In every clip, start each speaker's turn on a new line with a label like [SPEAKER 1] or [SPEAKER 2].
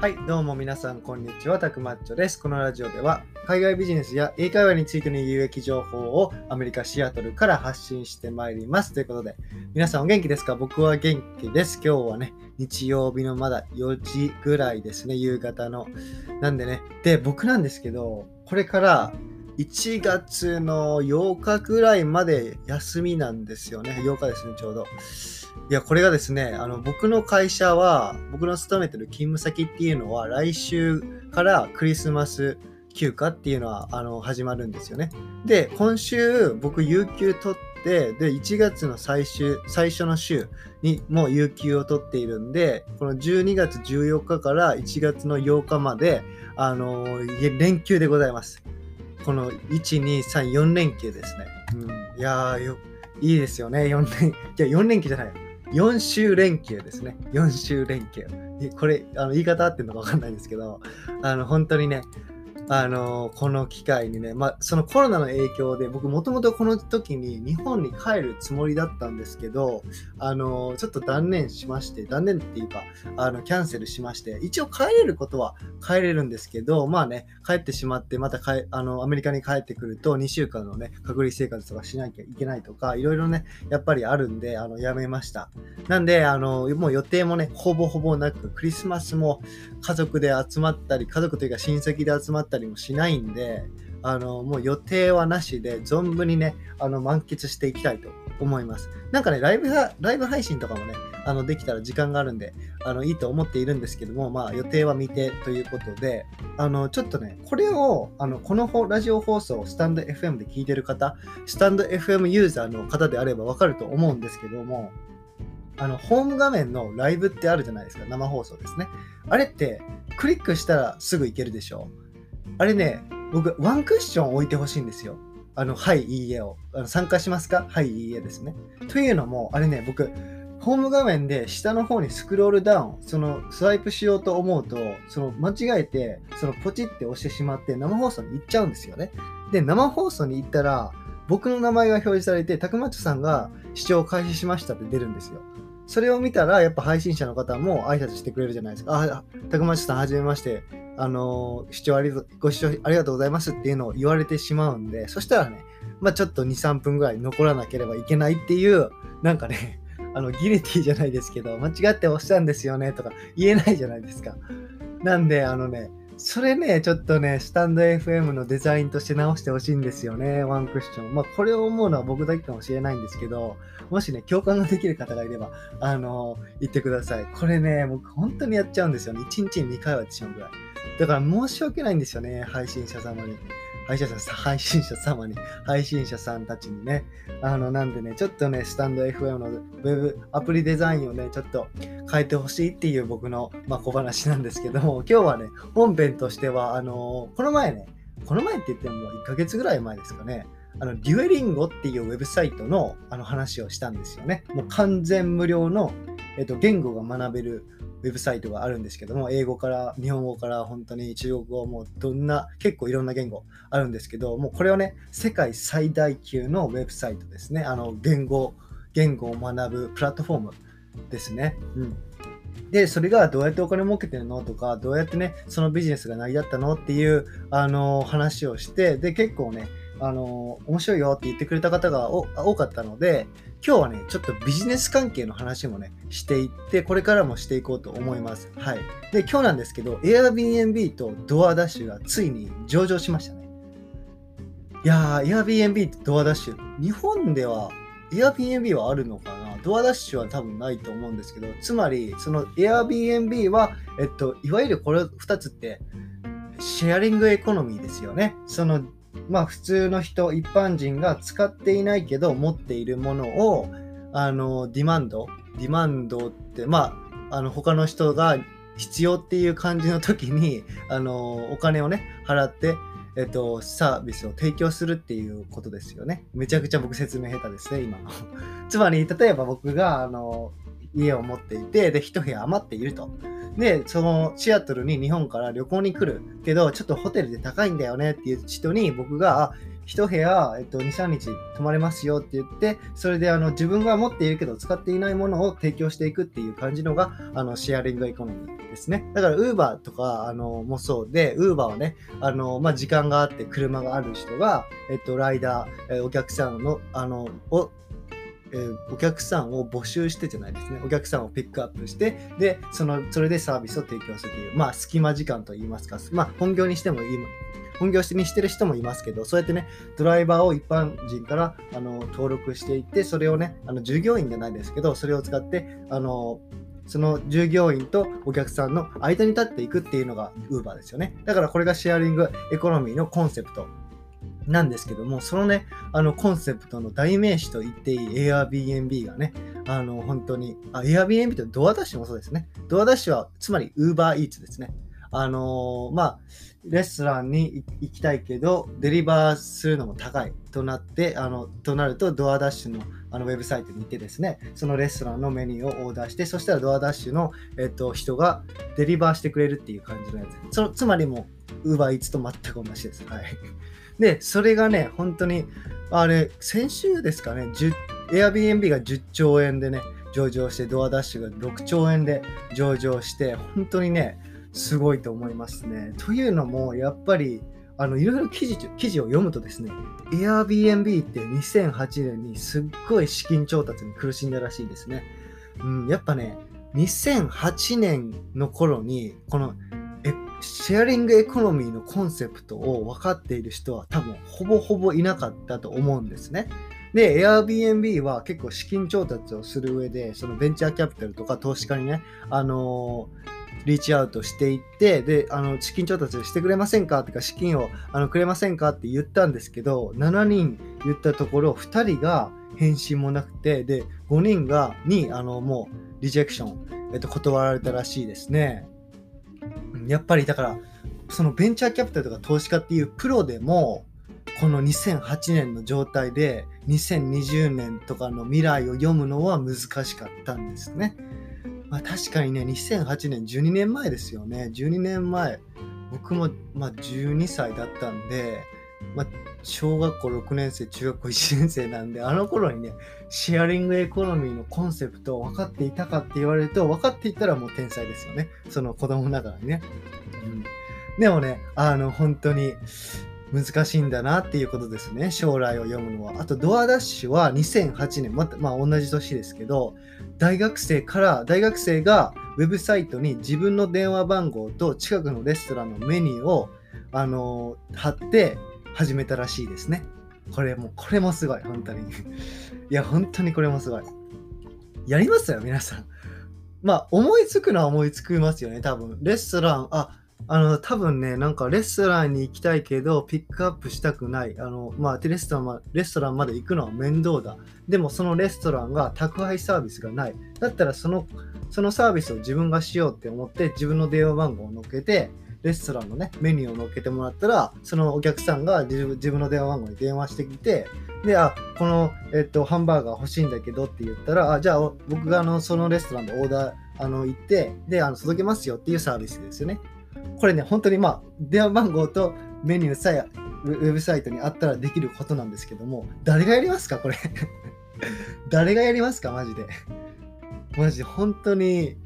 [SPEAKER 1] はい、どうも皆さん、こんにちは。たくまっちょです。このラジオでは、海外ビジネスや英会話についての有益情報をアメリカ・シアトルから発信してまいります。ということで、皆さんお元気ですか？僕は元気です。今日はね、日曜日のまだ4時ぐらいですね、夕方の。なんでね、で、僕なんですけど、これから1月の8日ぐらいまで休みなんですよね。8日ですね、ちょうど。いや、これがですね、あの、僕の会社は、僕の勤めてる勤務先っていうのは、来週からクリスマス休暇っていうのは、あの、始まるんですよね。で、今週、僕、有給取って、で、1月の最終、最初の週にも有給を取っているんで、この12月14日から1月の8日まで、あの、連休でございます。この1、2、3、4連休ですね。うん、いやーよ、いいですよね。4連、いや、4連休じゃない。4週連休ですね。4週連休。これ、あの言い方合ってるのか分かんないんですけど、あの本当にね、あのこの機会にね、まあ、そのコロナの影響で僕もともとこの時に日本に帰るつもりだったんですけどあのちょっと断念しまして断念っていうかあのキャンセルしまして一応帰れることは帰れるんですけどまあね帰ってしまってまたあのアメリカに帰ってくると2週間のね隔離生活とかしなきゃいけないとかいろいろねやっぱりあるんであのやめました。なんであのもう予定もねほぼほぼなくクリスマスも家族で集まったり家族というか親戚で集まったりりもしないんで、あの、もう予定はなしで、存分にね、あの、満喫していきたいと思います。なんかね、ライブ、ライブ配信とかもね、あの、できたら時間があるんで、あの、いいと思っているんですけども、まあ、予定は未定ということで、あの、ちょっとね、これを、あの、このラジオ放送をスタンド FM で聞いてる方、スタンド FM ユーザーの方であればわかると思うんですけども、あの、ホーム画面のライブってあるじゃないですか、生放送ですね。あれって、クリックしたらすぐ行けるでしょうあれね、僕、ワンクッション置いてほしいんですよ。あの、はい、いいえを。あの参加しますか？はい、いいえですね。というのも、あれね、僕、ホーム画面で下の方にスクロールダウン、そのスワイプしようと思うと、その間違えて、そのポチって押してしまって生放送に行っちゃうんですよね。で、生放送に行ったら、僕の名前が表示されて、たくまちさんが視聴開始しましたって出るんですよ。それを見たら、やっぱ配信者の方も挨拶してくれるじゃないですか。あ、たくまちさん、はじめまして。あの、視聴ありご視聴ありがとうございますっていうのを言われてしまうんで、そしたらね、まあちょっと2、3分ぐらい残らなければいけないっていう、なんかね、あの、ギレティじゃないですけど、間違って押したんですよねとか言えないじゃないですか。なんで、あのね、それね、ちょっとね、スタンド FM のデザインとして直してほしいんですよね、ワンクッション。まあ、これを思うのは僕だけかもしれないんですけど、もしね、共感ができる方がいれば、あの言ってください。これね、僕本当にやっちゃうんですよね。1日に2回はやってしまうぐらい。だから申し訳ないんですよね、配信者様に。配信者さん、配信者様に、配信者さんたちにね。あの、なんでね、ちょっとね、スタンド FM のウェブアプリデザインをね、ちょっと変えてほしいっていう僕の、まあ、小話なんですけども、今日はね、本編としては、あのー、この前ね、この前って言っても1ヶ月ぐらい前ですかね、あの、デュエリンゴっていうウェブサイトのあの話をしたんですよね。もう完全無料の、えっと、言語が学べるウェブサイトがあるんですけども、英語から日本語から本当に中国語もうどんな、結構いろんな言語あるんですけど、もうこれはね、世界最大級のウェブサイトですね。あの、言語、言語を学ぶプラットフォームですね。うん。で、それがどうやってお金儲けてるのとか、どうやってね、そのビジネスが成り立ったのっていう、あの、話をして、で、結構ね、あの、面白いよって言ってくれた方が多かったので、今日はね、ちょっとビジネス関係の話もね、していって、これからもしていこうと思います。はい。で、今日なんですけど、Airbnb とドアダッシュがついに上場しましたね。いやー、Airbnb とドアダッシュ、日本では Airbnb はあるのかな？ドアダッシュは多分ないと思うんですけど、つまり、その Airbnb は、えっと、いわゆるこれ2つって、シェアリングエコノミーですよね。そのまあ普通の人、一般人が使っていないけど持っているものを、あの、ディマンド、ディマンドって、まあ、あの、他の人が必要っていう感じの時に、あの、お金をね、払って、えっと、サービスを提供するっていうことですよね。めちゃくちゃ僕説明下手ですね、今の。つまり、例えば僕が、あの、家を持っていて、で、一部屋余っていると。で、そのシアトルに日本から旅行に来るけど、ちょっとホテルで高いんだよねっていう人に僕が、1部屋、えっと、2、3日泊まれますよって言って、それであの自分が持っているけど使っていないものを提供していくっていう感じのがあのシェアリングエコノミーですね。だから Uber とかあのもそうで、Uber はね、あのまあ、時間があって車がある人が、えっと、ライダー、えお客さんのあのをえ、お客さんを募集してじゃないですね。お客さんをピックアップして、で、その、それでサービスを提供するという、まあ、隙間時間といいますか、まあ、本業にしてもいい、本業にしてる人もいますけど、そうやってね、ドライバーを一般人からあの登録していって、それをね、あの従業員じゃないですけど、それを使って、あのその従業員とお客さんの間に立っていくっていうのが Uber ですよね。だからこれがシェアリングエコノミーのコンセプトなんですけども、そのね、あのコンセプトの代名詞と言っていい Airbnb がね、あの本当に、あ、Airbnb ってドアダッシュもそうですね。ドアダッシュはつまり Uber Eats ですね。あのー、まあ、レストランに行きたいけど、デリバーするのも高いとなって、あのとなると、ドアダッシュのあのウェブサイトに行ってですね、そのレストランのメニューをオーダーして、そしたらドアダッシュの、えっと、人がデリバーしてくれるっていう感じのやつ。そつまりも、う、ウーバーイーツと全く同じです。はい。で、それがね、本当に、あれ、先週ですかね、Airbnb が10兆円でね、上場して、ドアダッシュが6兆円で上場して、本当にね、すごいと思いますね。というのも、やっぱり、あのいろいろ記事記事を読むとですね、Airbnb って2008年にすっごい資金調達に苦しんだらしいですね。うん、やっぱね、2008年の頃に、このシェアリングエコノミーのコンセプトを分かっている人は多分ほぼほぼいなかったと思うんですね。で、Airbnb は結構資金調達をする上で、そのベンチャーキャピタルとか投資家にね、あのー、リーチアウトしていって、で、あの、資金調達してくれませんかとか、資金をあのくれませんかって言ったんですけど、7人言ったところ、2人が返信もなくて、で、5人が、に、あの、もう、リジェクション、えっと、断られたらしいですね。やっぱりだから、そのベンチャーキャピタルとか投資家っていうプロでも、この2008年の状態で2020年とかの未来を読むのは難しかったんですね。まあ、確かにね、2008年、12年前ですよね。12年前、僕も、まあ、12歳だったんで、まあ、小学校6年生、中学校1年生なんで、あの頃にね、シェアリングエコノミーのコンセプトを分かっていたかって言われると、分かっていたらもう天才ですよね。その子供ながらにね。うん、でもね、あの、本当に難しいんだなっていうことですね。将来を読むのは。あと、ドアダッシュは2008年、また、まあ同じ年ですけど、大学生から、大学生がウェブサイトに自分の電話番号と近くのレストランのメニューを、あの貼って、始めたらしいですね。これも、これもすごい、本当に。いや、本当にこれもすごい。やりますよ、皆さん。まあ、思いつくのは思いつきますよね、多分。レストラン、あ、あの、多分ね、なんかレストランに行きたいけど、ピックアップしたくない。あの、まあ、テレストランまレストランまで行くのは面倒だ。でも、そのレストランが宅配サービスがない。だったら、その、そのサービスを自分がしようって思って、自分の電話番号を乗っけて、レストランのね、メニューを載っけてもらったら、そのお客さんが自分の電話番号に電話してきて、で、あ、この、えっと、ハンバーガー欲しいんだけどって言ったら、あ、じゃあ僕があのそのレストランでオーダー、あの、行って、で、あの、届けますよっていうサービスですよね。これね、本当にまあ、電話番号とメニューさえウェブサイトにあったらできることなんですけども、誰がやりますかこれ？誰がやりますかマジで？マジ本当に、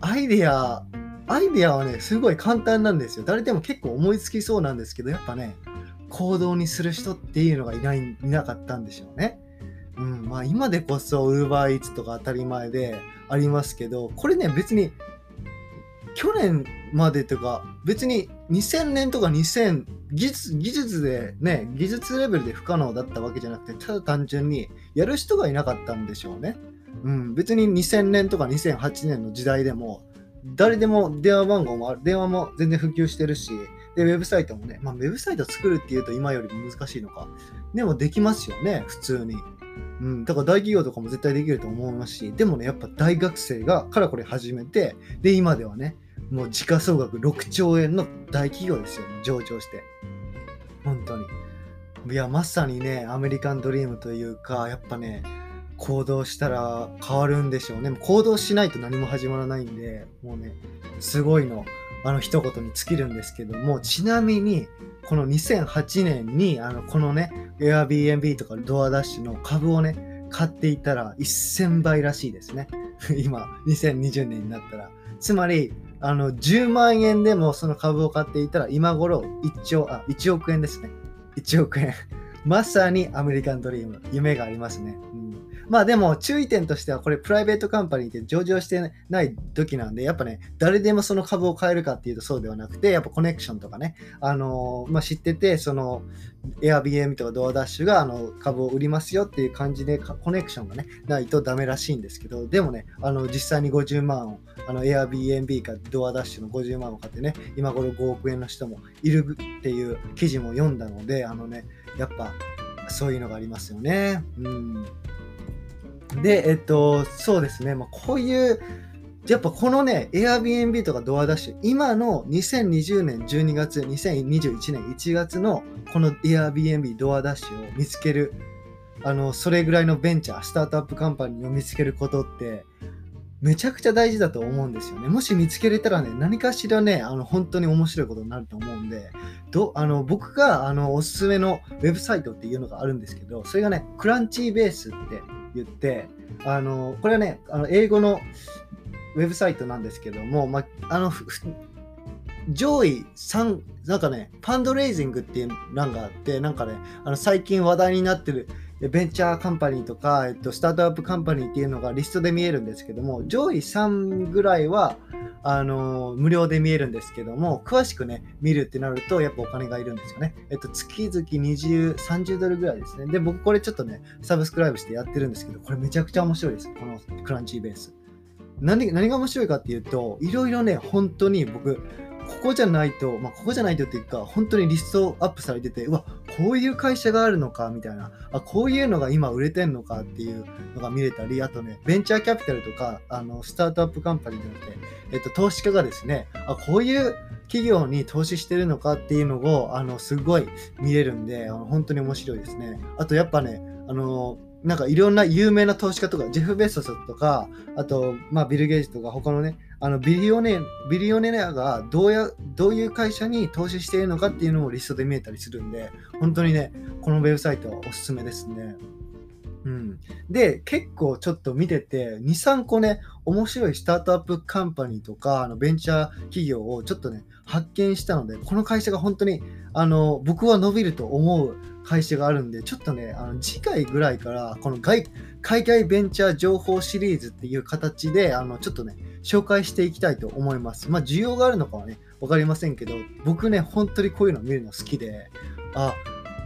[SPEAKER 1] アイデアアイデアはね、すごい簡単なんですよ。誰でも結構思いつきそうなんですけど、やっぱね、行動にする人っていうのがいないいなかったんでしょうね。うん、まあ今でこそ UberEats とか当たり前でありますけど、これね、別に去年までとか、別に2000年とか2000、技術技術でね、技術レベルで不可能だったわけじゃなくて、ただ単純にやる人がいなかったんでしょうね。うん、別に2000年とか2008年の時代でも、誰でも電話番号も、電話も全然普及してるし、で、ウェブサイトもね、まあ、ウェブサイト作るっていうと今よりも難しいのか。でもできますよね、普通に。うん、だから大企業とかも絶対できると思いますし、でもね、やっぱ大学生がからこれ始めて、で、今ではね、もう時価総額6兆円の大企業ですよ、ね上場して。本当に。いや、まさにね、アメリカンドリームというか、やっぱね、行動したら変わるんでしょうね。行動しないと何も始まらないんで、もうね、すごいのあの一言に尽きるんですけども、ちなみに、この2008年に、あの、このね、Airbnb とかドアダッシュの株をね、買っていたら1000倍らしいですね。今、2020年になったら。つまり、あの、10万円でもその株を買っていたら、今頃1兆、あ、1億円ですね。1億円。まさにアメリカンドリーム。夢がありますね。まあでも注意点としてはこれプライベートカンパニーって上場してない時なんでやっぱね誰でもその株を買えるかっていうとそうではなくてやっぱコネクションとかねあの、まあ、知っててその Airbnb とかドアダッシュがあの株を売りますよっていう感じでコネクションがねないとダメらしいんですけどでもねあの実際に50万をあの Airbnb かドアダッシュの50万を買ってね今頃5億円の人もいるっていう記事も読んだのであのねやっぱそういうのがありますよね。うんで、えっと、そうですね、まあ、こういう、やっぱこのね、Airbnb とかドアダッシュ、今の2020年12月、2021年1月のこの Airbnb ドアダッシュを見つける、あの、それぐらいのベンチャー、スタートアップカンパニーを見つけることって、めちゃくちゃ大事だと思うんですよね。もし見つけれたらね、何かしらね、あの本当に面白いことになると思うんで、どあの僕があのおすすめのウェブサイトっていうのがあるんですけど、それがね、クランチーベースって言って、あのこれはね、あの英語のウェブサイトなんですけども、まあの上位3、なんかね、ファンドレイジングっていう欄があって、なんかね、あの最近話題になってるベンチャーカンパニーとか、えっと、スタートアップカンパニーっていうのがリストで見えるんですけども、上位3ぐらいは、あの無料で見えるんですけども、詳しくね、見るってなると、やっぱお金がいるんですよね。えっと、月々20、30ドルぐらいですね。で、僕これちょっとね、サブスクライブしてやってるんですけど、これめちゃくちゃ面白いです。このクランチーベース。何何が面白いかっていうと、いろいろね、本当に僕、ここじゃないと、まあ、ここじゃないとっていうか、本当にリストアップされてて、うわ、こういう会社があるのか、みたいな、あ、こういうのが今売れてんのかっていうのが見れたり、あとね、ベンチャーキャピタルとか、あの、スタートアップカンパニーじゃなくて、えっと、投資家がですね、あ、こういう企業に投資してるのかっていうのを、あの、すごい見れるんで、あの本当に面白いですね。あと、やっぱね、あの、なんかいろんな有名な投資家とか、ジェフ・ベソスとか、あと、まあ、ビル・ゲイジとか、他のね、あのビリオネビリオネアがどうやどういう会社に投資しているのかっていうのもリストで見えたりするんで、本当にね、このウェブサイトはおすすめですね。うん、で、結構ちょっと見てて、2、3個ね、面白いスタートアップカンパニーとか、あのベンチャー企業をちょっとね、発見したので、この会社が本当に、あの、僕は伸びると思う会社があるんで、ちょっとね、あの次回ぐらいから、この外海外ベンチャー情報シリーズっていう形で、あの、ちょっとね、紹介していきたいと思います。まあ、需要があるのかはね、分かりませんけど、僕ね、本当にこういうの見るの好きで、あ、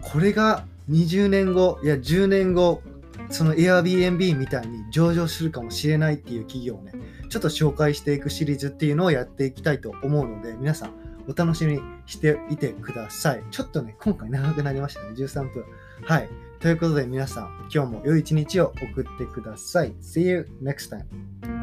[SPEAKER 1] これが20年後、いや、10年後、その Airbnb みたいに上場するかもしれないっていう企業をね、ちょっと紹介していくシリーズっていうのをやっていきたいと思うので、皆さんお楽しみにしていてください。ちょっとね、今回長くなりましたね。13分。はい。ということで皆さん、今日も良い一日を送ってください。See you next time.